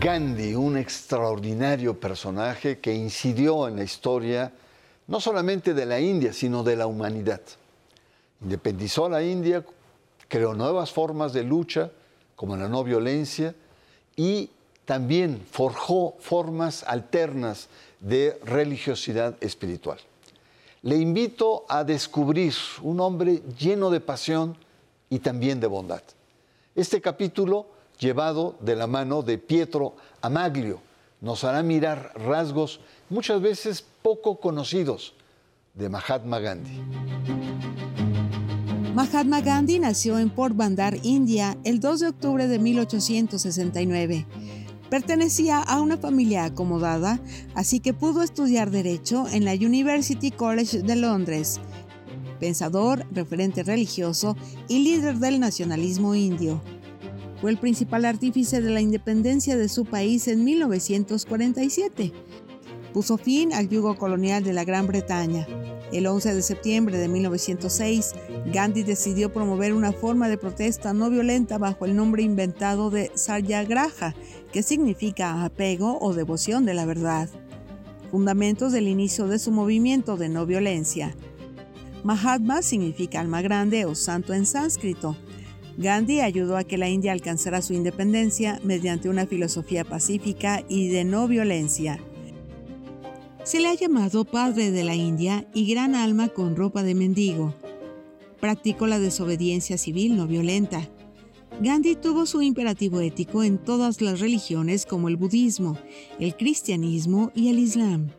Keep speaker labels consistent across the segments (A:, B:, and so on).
A: Gandhi, un extraordinario personaje que incidió en la historia no solamente de la India, sino de la humanidad. Independizó la India, creó nuevas formas de lucha, como la no violencia, y también forjó formas alternas de religiosidad espiritual. Le invito a descubrir un hombre lleno de pasión y también de bondad. Este capítulo llevado de la mano de Pietro Amaglio. Nos hará mirar rasgos muchas veces poco conocidos de Mahatma Gandhi.
B: Mahatma Gandhi nació en Port Bandar, India, el 2 de octubre de 1869. Pertenecía a una familia acomodada, así que pudo estudiar Derecho en la University College de Londres. Pensador, referente religioso y líder del nacionalismo indio. Fue el principal artífice de la independencia de su país en 1947. Puso fin al yugo colonial de la Gran Bretaña. El 11 de septiembre de 1906, Gandhi decidió promover una forma de protesta no violenta bajo el nombre inventado de Satyagraha, que significa apego o devoción de la verdad. Fundamentos del inicio de su movimiento de no violencia. Mahatma significa alma grande o santo en sánscrito. Gandhi ayudó a que la India alcanzara su independencia mediante una filosofía pacífica y de no violencia. Se le ha llamado padre de la India y gran alma con ropa de mendigo. Practicó la desobediencia civil no violenta. Gandhi tuvo su imperativo ético en todas las religiones como el budismo, el cristianismo y el islam.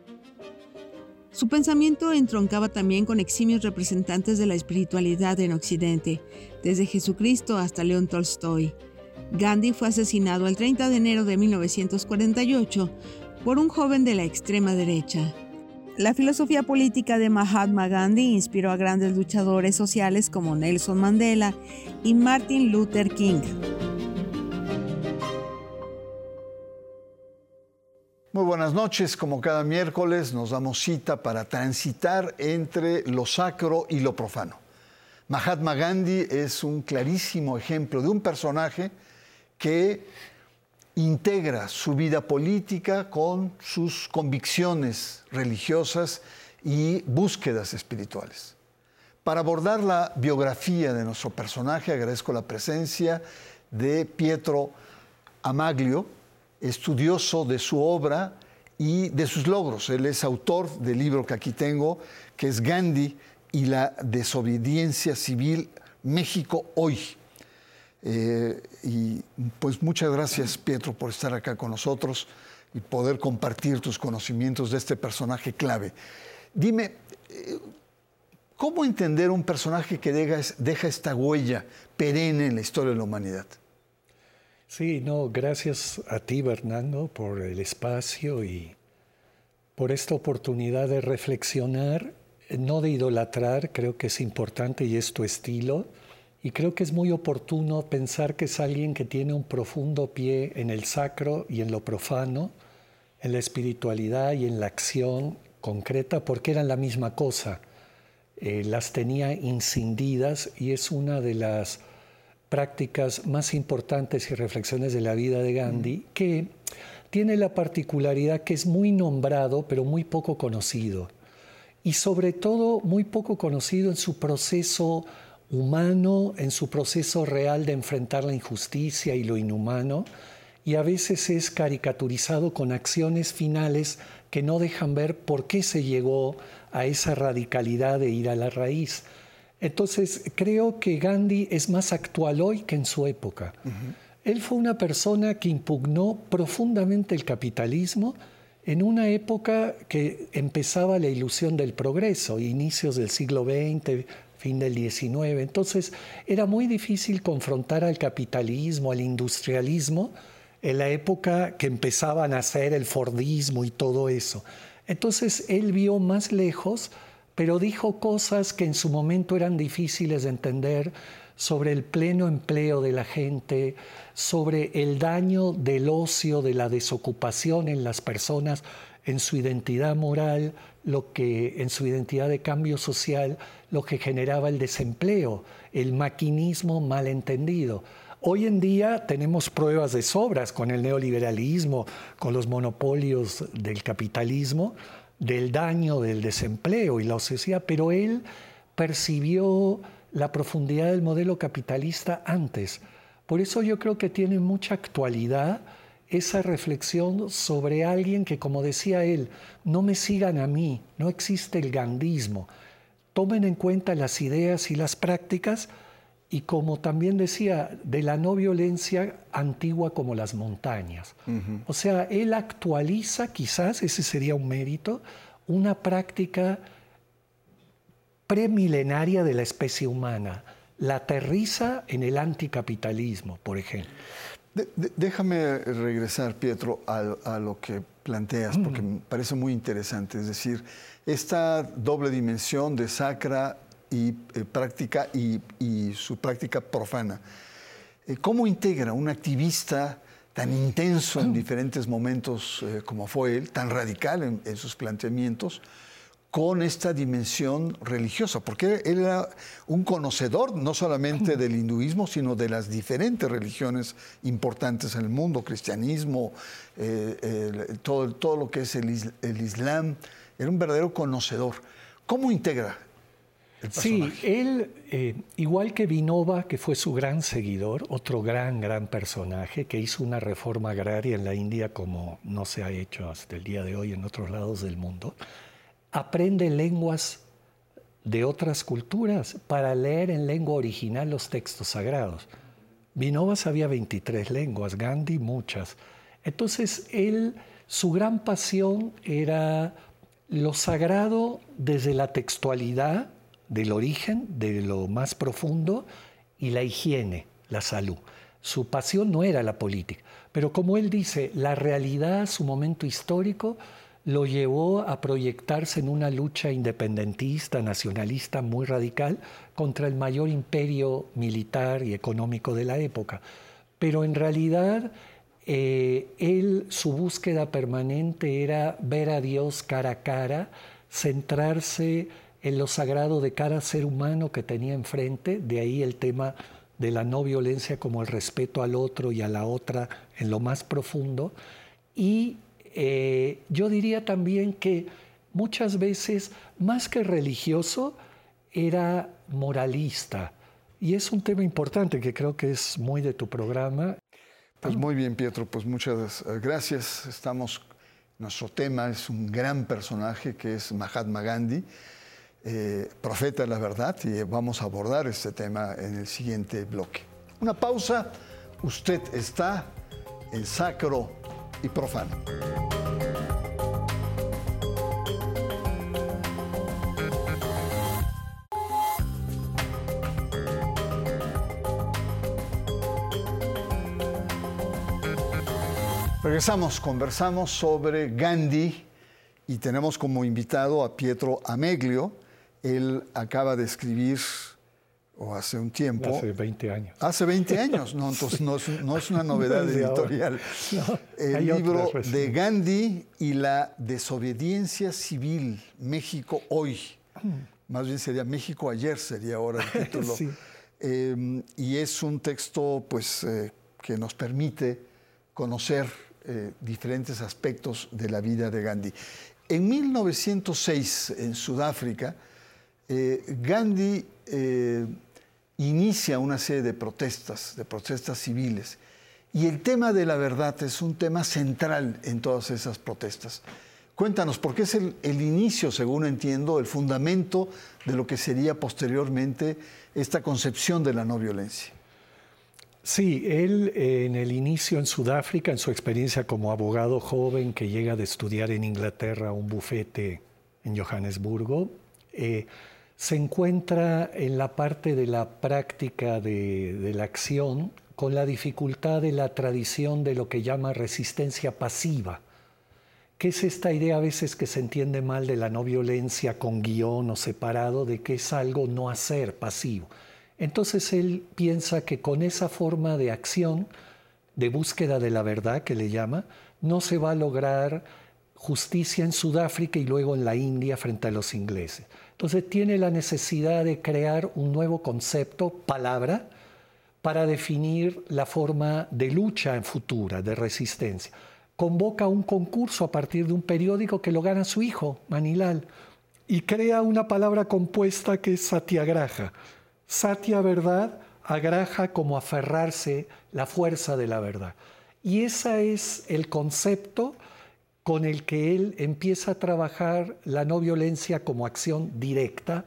B: Su pensamiento entroncaba también con eximios representantes de la espiritualidad en Occidente, desde Jesucristo hasta León Tolstoy. Gandhi fue asesinado el 30 de enero de 1948 por un joven de la extrema derecha. La filosofía política de Mahatma Gandhi inspiró a grandes luchadores sociales como Nelson Mandela y Martin Luther King.
A: Muy buenas noches, como cada miércoles nos damos cita para transitar entre lo sacro y lo profano. Mahatma Gandhi es un clarísimo ejemplo de un personaje que integra su vida política con sus convicciones religiosas y búsquedas espirituales. Para abordar la biografía de nuestro personaje agradezco la presencia de Pietro Amaglio, estudioso de su obra y de sus logros. Él es autor del libro que aquí tengo, que es Gandhi y la desobediencia civil México hoy. Eh, y pues muchas gracias, Pietro, por estar acá con nosotros y poder compartir tus conocimientos de este personaje clave. Dime, eh, ¿cómo entender un personaje que deja esta huella perenne en la historia de la humanidad?
C: Sí, no, gracias a ti, Bernardo, por el espacio y por esta oportunidad de reflexionar, no de idolatrar, creo que es importante y es tu estilo, y creo que es muy oportuno pensar que es alguien que tiene un profundo pie en el sacro y en lo profano, en la espiritualidad y en la acción concreta, porque eran la misma cosa. Eh, las tenía incindidas y es una de las prácticas más importantes y reflexiones de la vida de Gandhi, que tiene la particularidad que es muy nombrado, pero muy poco conocido. Y sobre todo muy poco conocido en su proceso humano, en su proceso real de enfrentar la injusticia y lo inhumano, y a veces es caricaturizado con acciones finales que no dejan ver por qué se llegó a esa radicalidad de ir a la raíz. Entonces, creo que Gandhi es más actual hoy que en su época. Él fue una persona que impugnó profundamente el capitalismo en una época que empezaba la ilusión del progreso, inicios del siglo XX, fin del XIX. Entonces, era muy difícil confrontar al capitalismo, al industrialismo, en la época que empezaba a nacer el Fordismo y todo eso. Entonces, él vio más lejos pero dijo cosas que en su momento eran difíciles de entender sobre el pleno empleo de la gente, sobre el daño del ocio, de la desocupación en las personas, en su identidad moral, lo que en su identidad de cambio social, lo que generaba el desempleo, el maquinismo malentendido. Hoy en día tenemos pruebas de sobras con el neoliberalismo, con los monopolios del capitalismo, del daño del desempleo y la obesidad, pero él percibió la profundidad del modelo capitalista antes. Por eso yo creo que tiene mucha actualidad esa reflexión sobre alguien que, como decía él, no me sigan a mí, no existe el gandismo. Tomen en cuenta las ideas y las prácticas y como también decía, de la no violencia antigua como las montañas. O sea, él actualiza, quizás ese sería un mérito, una práctica premilenaria de la especie humana. La aterriza en el anticapitalismo, por ejemplo
A: déjame regresar, Pietro, a, lo que planteas, porque me parece muy interesante. Es decir, esta doble dimensión de sacra y eh, práctica y, su práctica profana. Eh, ¿Cómo integra un activista tan intenso en diferentes momentos eh, como fue él, tan radical en sus planteamientos, con esta dimensión religiosa, porque él era un conocedor no solamente del hinduismo, sino de las diferentes religiones importantes en el mundo, cristianismo, todo, todo, lo que es el, Islam, era un verdadero conocedor. ¿Cómo integra?
C: Sí, él, eh, igual que Vinova, que fue su gran seguidor, otro gran, gran personaje, que hizo una reforma agraria en la India como no se ha hecho hasta el día de hoy en otros lados del mundo, aprende lenguas de otras culturas para leer en lengua original los textos sagrados. Vinova sabía 23 lenguas, Gandhi muchas. Entonces él, su gran pasión era lo sagrado desde la textualidad, del origen, de lo más profundo, y la higiene, la salud. Su pasión no era la política, pero como él dice, la realidad, su momento histórico, lo llevó a proyectarse en una lucha independentista, nacionalista muy radical contra el mayor imperio militar y económico de la época. Pero en realidad eh, él, su búsqueda permanente era ver a Dios cara a cara, centrarse en lo sagrado de cada ser humano que tenía enfrente, de ahí el tema de la no violencia como el respeto al otro y a la otra en lo más profundo, y eh, yo diría también que muchas veces, más que religioso, era moralista. Y es un tema importante que creo que es muy de tu programa.
A: Pues muy bien, Pietro, pues muchas eh, gracias. Estamos, nuestro tema es un gran personaje que es Mahatma Gandhi, eh, profeta de la verdad, y vamos a abordar este tema en el siguiente bloque. Una pausa, usted está en sacro y profano. Regresamos, conversamos sobre Gandhi y tenemos como invitado a Pietro Ameglio. Él acaba de escribir o hace un tiempo.
C: Hace 20 años.
A: Hace 20 años, no, entonces no es, una novedad editorial. el libro de Gandhi y la desobediencia civil, México hoy. Más bien sería México ayer, sería ahora el título. Em, y es un texto pues, eh, que nos permite conocer eh, diferentes aspectos de la vida de Gandhi. En 1906, en Sudáfrica, eh, Gandhi inicia una serie de protestas, de protestas civiles. Y el tema de la verdad es un tema central en todas esas protestas. Cuéntanos, porque es el, inicio, según entiendo, el fundamento de lo que sería posteriormente esta concepción de la no violencia.
C: Sí, él en el inicio en Sudáfrica, en su experiencia como abogado joven que llega de estudiar en Inglaterra un bufete en Johannesburgo, eh, se encuentra en la parte de la práctica de, la acción con la dificultad de la tradición de lo que llama resistencia pasiva, que es esta idea a veces que se entiende mal de la no violencia con guion o separado, de que es algo no hacer pasivo. Entonces él piensa que con esa forma de acción, de búsqueda de la verdad que le llama, no se va a lograr justicia en Sudáfrica y luego en la India frente a los ingleses. Entonces tiene la necesidad de crear un nuevo concepto, palabra, para definir la forma de lucha en futura, de resistencia. Convoca un concurso a partir de un periódico que lo gana su hijo, Manilal, y crea una palabra compuesta que es satyagraha. Satya, verdad, agraja como aferrarse la fuerza de la verdad. Y ese es el concepto con el que él empieza a trabajar la no violencia como acción directa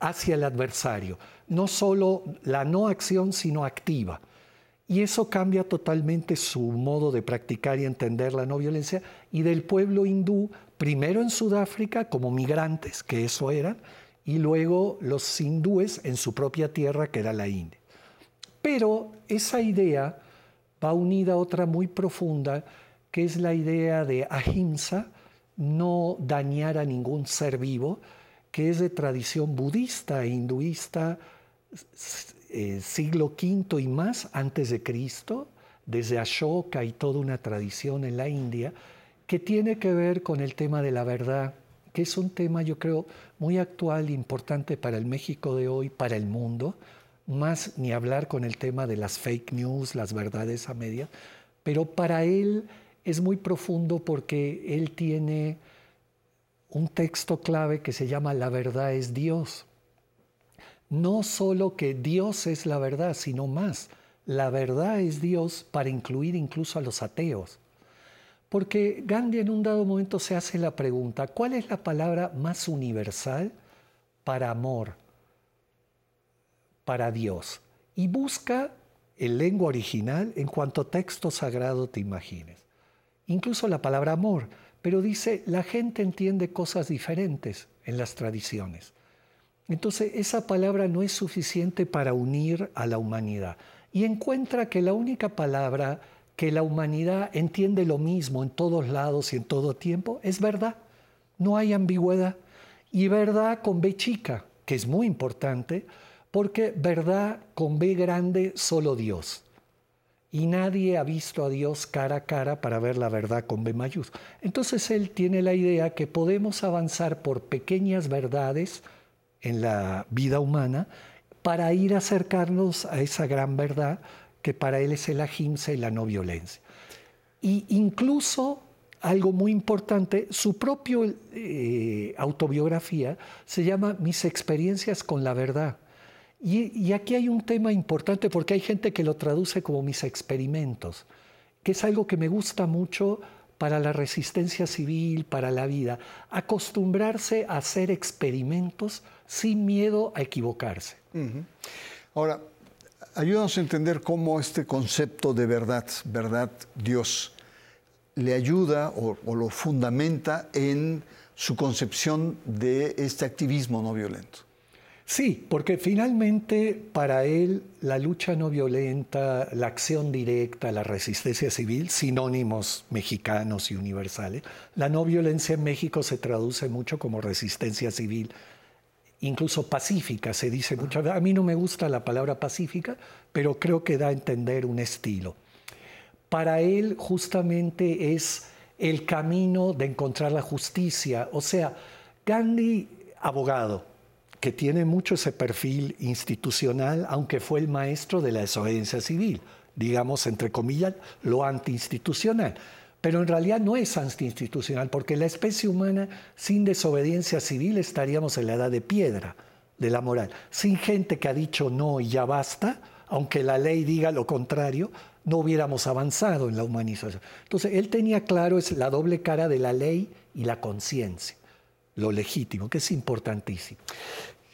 C: hacia el adversario. No solo la no acción, sino activa. Y eso cambia totalmente su modo de practicar y entender la no violencia y del pueblo hindú, primero en Sudáfrica como migrantes, que eso eran, y luego los hindúes en su propia tierra, que era la India. Pero esa idea va unida a otra muy profunda, que es la idea de ahimsa, no dañar a ningún ser vivo, que es de tradición budista e hinduista, eh, siglo V y más antes de Cristo, desde Ashoka y toda una tradición en la India, que tiene que ver con el tema de la verdad, que es un tema yo creo muy actual importante para el México de hoy, para el mundo, más ni hablar con el tema de las fake news, las verdades a media, pero para él es muy profundo porque él tiene un texto clave que se llama La verdad es Dios. No solo que Dios es la verdad, sino más, la verdad es Dios para incluir incluso a los ateos. Porque Gandhi en un dado momento se hace la pregunta, ¿cuál es la palabra más universal para amor? para Dios y busca el lengua original en cuanto texto sagrado te imagines. Incluso la palabra amor, pero dice, la gente entiende cosas diferentes en las tradiciones. Entonces, esa palabra no es suficiente para unir a la humanidad. Y encuentra que la única palabra que la humanidad entiende lo mismo en todos lados y en todo tiempo es verdad. No hay ambigüedad. Y verdad con B chica, que es muy importante, porque verdad con B grande solo Dios. Y nadie ha visto a Dios cara a cara para ver la verdad con B mayúscula. Entonces él tiene la idea que podemos avanzar por pequeñas verdades en la vida humana para ir a acercarnos a esa gran verdad que para él es el ahimsa y la no violencia. Y incluso algo muy importante, su propia eh, autobiografía se llama Mis experiencias con la verdad. Y, aquí hay un tema importante porque hay gente que lo traduce como mis experimentos, que es algo que me gusta mucho para la resistencia civil, para la vida, acostumbrarse a hacer experimentos sin miedo a equivocarse.
A: Ahora, ayúdanos a entender cómo este concepto de verdad, verdad Dios, le ayuda o lo fundamenta en su concepción de este activismo no violento.
C: Sí, porque finalmente para él la lucha no violenta, la acción directa, la resistencia civil, sinónimos mexicanos y universales, la no violencia en México se traduce mucho como resistencia civil, incluso pacífica, se dice muchas veces. A mí no me gusta la palabra pacífica, pero creo que da a entender un estilo. Para él justamente es el camino de encontrar la justicia, o sea, Gandhi, abogado, que tiene mucho ese perfil institucional, aunque fue el maestro de la desobediencia civil, digamos, entre comillas, lo antiinstitucional. Pero en realidad no es antiinstitucional, porque la especie humana sin desobediencia civil estaríamos en la edad de piedra de la moral. Sin gente que ha dicho no y ya basta, aunque la ley diga lo contrario, no hubiéramos avanzado en la humanización. Entonces, él tenía claro es la doble cara de la ley y la conciencia lo legítimo, que es importantísimo.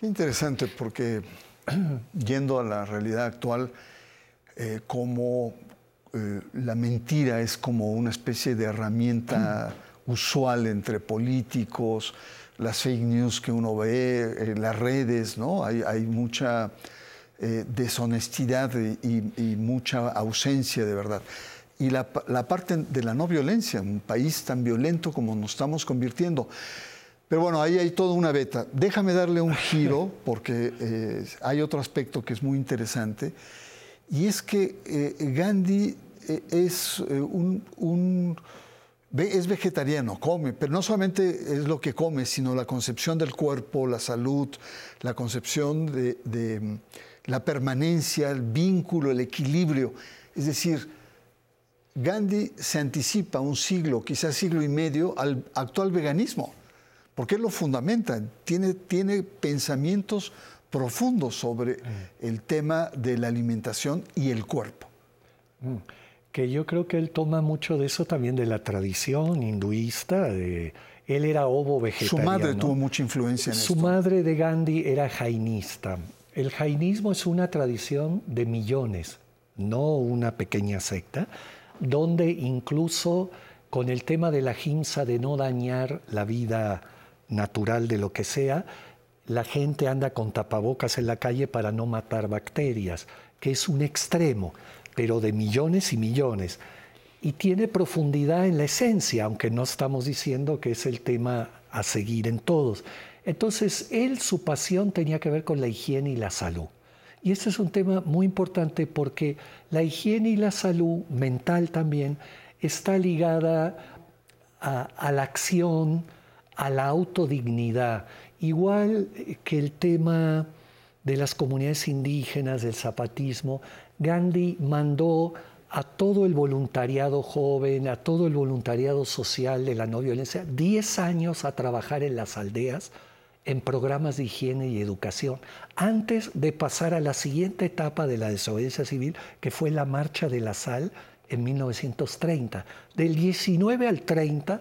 A: Qué interesante, porque yendo a la realidad actual, eh, como eh, la mentira es como una especie de herramienta usual entre políticos, las fake news que uno ve, en las redes, ¿no? Hay, mucha eh, deshonestidad y, mucha ausencia de verdad. Y la, la parte de la no violencia, un país tan violento como nos estamos convirtiendo. Pero bueno, ahí hay toda una beta. Déjame darle un giro porque eh, hay otro aspecto que es muy interesante y es que eh, Gandhi eh, es un, es vegetariano, come, pero no solamente es lo que come, sino la concepción del cuerpo, la salud, la concepción de, la permanencia, el vínculo, el equilibrio. Es decir, Gandhi se anticipa un siglo, quizás siglo y medio, al actual veganismo, porque él lo fundamenta, tiene, tiene pensamientos profundos sobre mm. el tema de la alimentación y el cuerpo.
C: Mm. Que yo creo que él toma mucho de eso también de la tradición hinduista, de, él era ovo vegetariano.
A: Su madre tuvo mucha influencia en
C: Su madre de Gandhi era jainista. El jainismo es una tradición de millones, no una pequeña secta, donde incluso con el tema de la gimsa de no dañar la vida natural de lo que sea, la gente anda con tapabocas en la calle para no matar bacterias, que es un extremo, pero de millones y millones. Y tiene profundidad en la esencia, aunque no estamos diciendo que es el tema a seguir en todos. Entonces, él, su pasión tenía que ver con la higiene y la salud. Y este es un tema muy importante porque la higiene y la salud mental también está ligada a, la acción, a la autodignidad, igual que el tema de las comunidades indígenas, del zapatismo, Gandhi mandó a todo el voluntariado joven, a todo el voluntariado social de la no violencia, 10 años a trabajar en las aldeas en programas de higiene y educación, antes de pasar a la siguiente etapa de la desobediencia civil, que fue la Marcha de la Sal en 1930. Del 19 al 30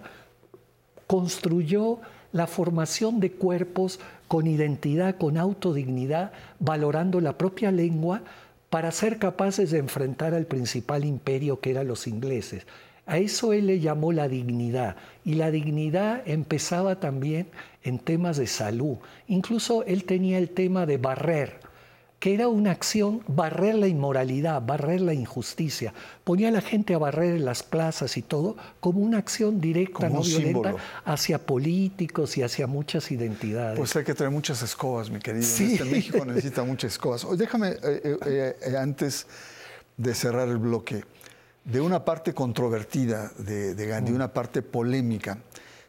C: construyó la formación de cuerpos con identidad, con autodignidad, valorando la propia lengua para ser capaces de enfrentar al principal imperio que eran los ingleses. A eso él le llamó la dignidad. Y la dignidad empezaba también en temas de salud. Incluso él tenía el tema de barrer, que era una acción, barrer la inmoralidad, barrer la injusticia. Ponía a la gente a barrer en las plazas y todo como una acción directa, no violenta, hacia políticos y hacia muchas identidades.
A: Pues hay que traer muchas escobas, mi querido. Este México necesita muchas escobas. Déjame, eh, eh, eh, antes de cerrar el bloque, de una parte controvertida de, Gandhi, mm. una parte polémica.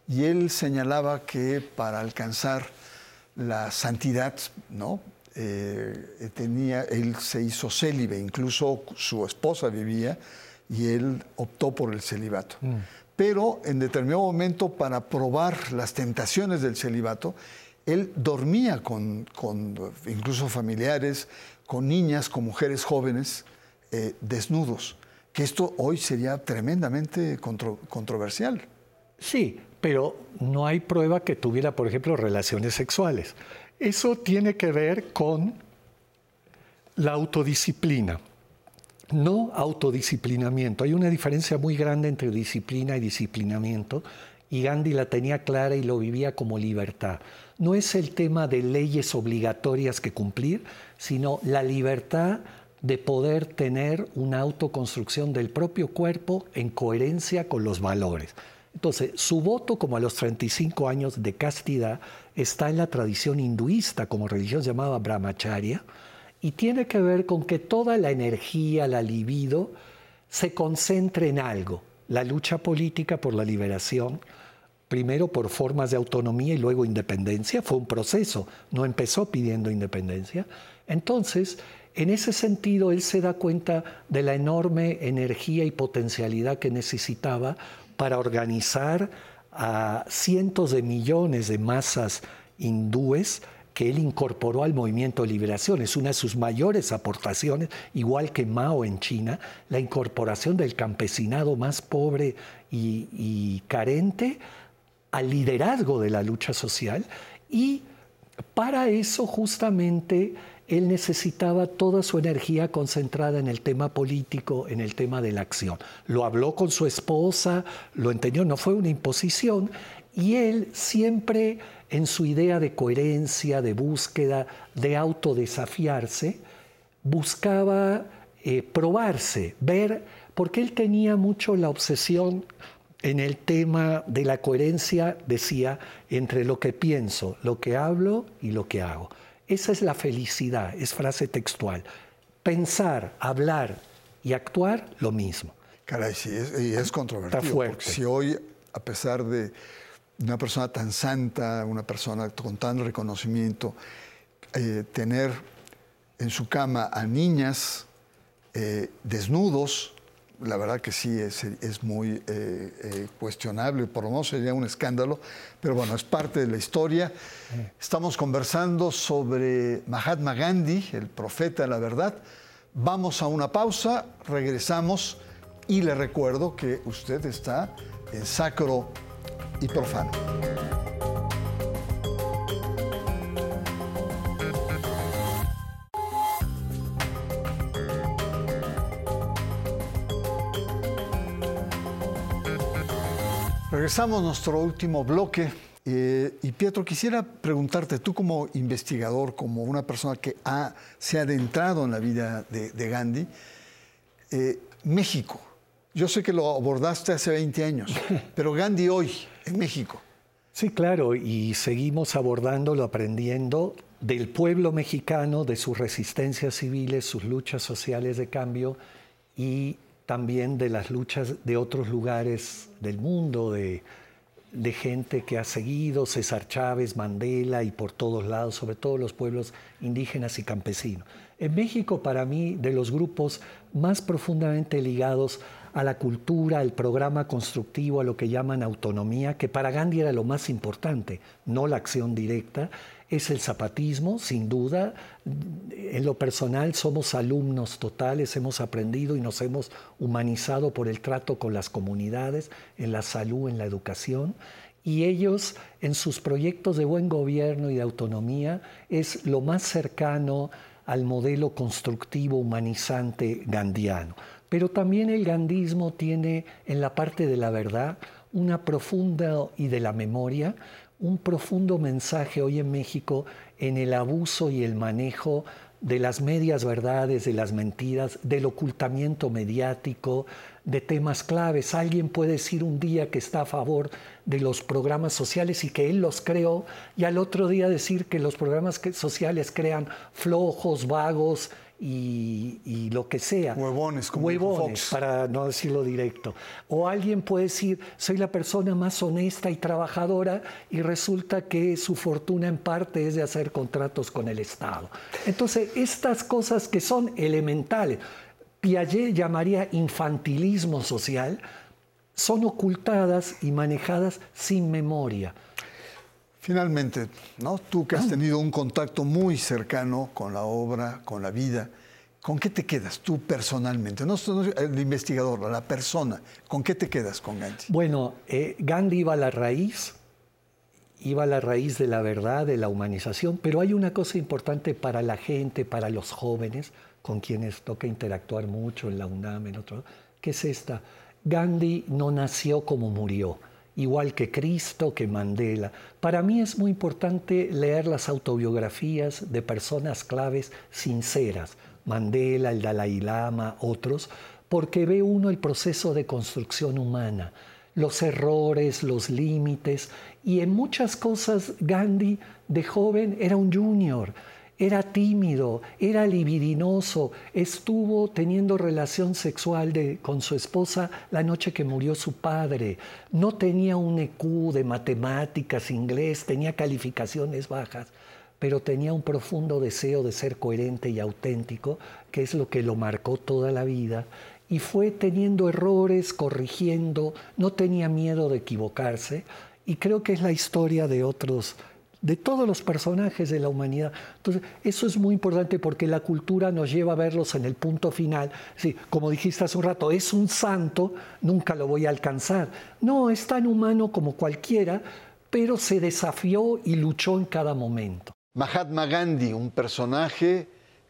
A: Y él señalaba que para alcanzar la santidad, ¿no? Eh, tenía, él se hizo célibe, incluso su esposa vivía y él optó por el celibato. Mm. Pero en determinado momento, para probar las tentaciones del celibato, él dormía con, incluso familiares, con niñas, con mujeres jóvenes, eh, desnudos que esto hoy sería tremendamente controversial.
C: Sí, pero no hay prueba que tuviera, por ejemplo, relaciones sexuales. Eso tiene que ver con la autodisciplina, no autodisciplinamiento. Hay una diferencia muy grande entre disciplina y disciplinamiento y Gandhi la tenía clara y lo vivía como libertad. No es el tema de leyes obligatorias que cumplir, sino la libertad de poder tener una autoconstrucción del propio cuerpo en coherencia con los valores. Entonces, su voto, como a los 35 años de castidad, está en la tradición hinduista, como religión llamada brahmacharya, y tiene que ver con que toda la energía, la libido, se concentre en algo, la lucha política por la liberación, primero por formas de autonomía y luego independencia, fue un proceso, no empezó pidiendo independencia. Entonces, en ese sentido, él se da cuenta de la enorme energía y potencialidad que necesitaba para organizar a cientos de millones de masas hindúes que él incorporó al movimiento de liberación. Es una de sus mayores aportaciones, igual que Mao en China, la incorporación del campesinado más pobre y, y carente al liderazgo de la lucha social. Y para eso justamente él necesitaba toda su energía concentrada en el tema político, en el tema de la acción. Lo habló con su esposa, lo entendió, no fue una imposición, y él siempre en su idea de coherencia, de búsqueda, de autodesafiarse, buscaba eh, probarse, ver, porque él tenía mucho la obsesión en el tema de la coherencia, decía, entre lo que pienso, lo que hablo y lo que hago. Esa es la felicidad, es frase textual. Pensar, hablar y actuar, lo mismo.
A: Caray, sí, es, y es controvertido.
C: Está fuerte.
A: Si hoy, a pesar de una persona tan santa, una persona con tan reconocimiento, eh, tener en su cama a niñas eh, desnudos, la verdad que sí es, muy eh, eh, cuestionable, por lo menos sería un escándalo, pero bueno, es parte de la historia. Estamos conversando sobre Mahatma Gandhi, el profeta de la verdad. Vamos a una pausa, regresamos y le recuerdo que usted está en sacro y profano. Regresamos a nuestro último bloque. Eh, y Pietro, quisiera preguntarte, tú como investigador, como una persona que ha, se ha adentrado en la vida de, Gandhi, eh, México, yo sé que lo abordaste hace 20 años, pero Gandhi hoy, en México.
C: Sí, claro, y seguimos abordándolo, aprendiendo del pueblo mexicano, de sus resistencias civiles, sus luchas sociales de cambio y también de las luchas de otros lugares del mundo, de, gente que ha seguido, César Chávez, Mandela y por todos lados, sobre todo los pueblos indígenas y campesinos. En México, para mí, de los grupos más profundamente ligados a la cultura, al programa constructivo, a lo que llaman autonomía, que para Gandhi era lo más importante, no la acción directa, es el zapatismo, sin duda. En lo personal somos alumnos totales, hemos aprendido y nos hemos humanizado por el trato con las comunidades, en la salud, en la educación. Y ellos, en sus proyectos de buen gobierno y de autonomía, es lo más cercano al modelo constructivo, humanizante gandiano. Pero también el gandismo tiene en la parte de la verdad una profunda y de la memoria, un profundo mensaje hoy en México en el abuso y el manejo de las medias verdades, de las mentiras, del ocultamiento mediático, de temas claves. Alguien puede decir un día que está a favor de los programas sociales y que él los creó, y al otro día decir que los programas sociales crean flojos, vagos, y, lo que sea.
A: Huevones, como
C: Huevones, para no decirlo directo. O alguien puede decir, soy la persona más honesta y trabajadora y resulta que su fortuna en parte es de hacer contratos con el Estado. Entonces, estas cosas que son elementales, Piaget llamaría infantilismo social, son ocultadas y manejadas sin memoria.
A: Finalmente, ¿no? tú que has tenido un contacto muy cercano con la obra, con la vida, ¿con qué te quedas tú personalmente? No, el investigador, la persona, ¿con qué te quedas con Gandhi?
C: Bueno, eh, Gandhi iba a la raíz, iba a la raíz de la verdad, de la humanización, pero hay una cosa importante para la gente, para los jóvenes, con quienes toca interactuar mucho en la UNAM, en otro, que es esta. Gandhi no nació como murió igual que Cristo, que Mandela. Para mí es muy importante leer las autobiografías de personas claves sinceras, Mandela, el Dalai Lama, otros, porque ve uno el proceso de construcción humana, los errores, los límites, y en muchas cosas Gandhi de joven era un junior era tímido, era libidinoso, estuvo teniendo relación sexual con su esposa la noche que murió su padre, no tenía un EQ de matemáticas, inglés, tenía calificaciones bajas, pero tenía un profundo deseo de ser coherente y auténtico, que es lo que lo marcó toda la vida, y fue teniendo errores, corrigiendo, no tenía miedo de equivocarse, y creo que es la historia de otros de todos los personajes de la humanidad. Entonces, eso es muy importante porque la cultura nos lleva a verlos en el punto final. Sí, como dijiste hace un rato, es un santo, nunca lo voy a alcanzar. No, es tan humano como cualquiera, pero se desafió y luchó en cada momento.
A: Mahatma Gandhi, un personaje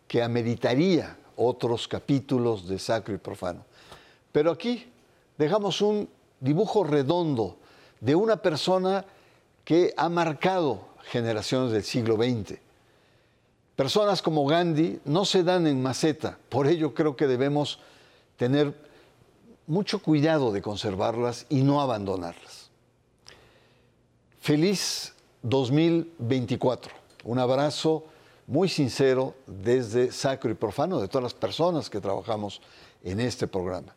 A: que ameritaría otros capítulos de Sacro y Profano. Pero aquí dejamos un dibujo redondo de una persona que ha marcado generaciones del siglo XX. Personas como Gandhi no se dan en maceta, por ello creo que debemos tener mucho cuidado de conservarlas y no abandonarlas. Feliz 2024. Un abrazo muy sincero desde Sacro y Profano, de todas las personas que trabajamos en este programa.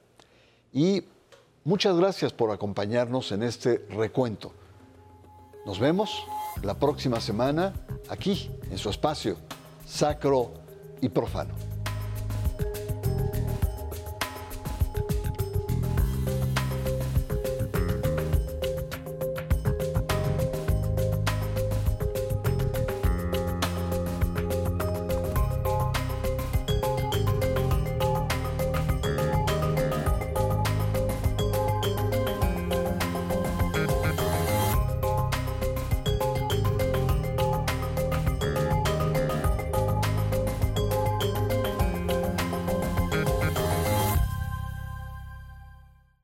A: Y muchas gracias por acompañarnos en este recuento. Nos vemos la próxima semana aquí en su espacio Sacro y profano.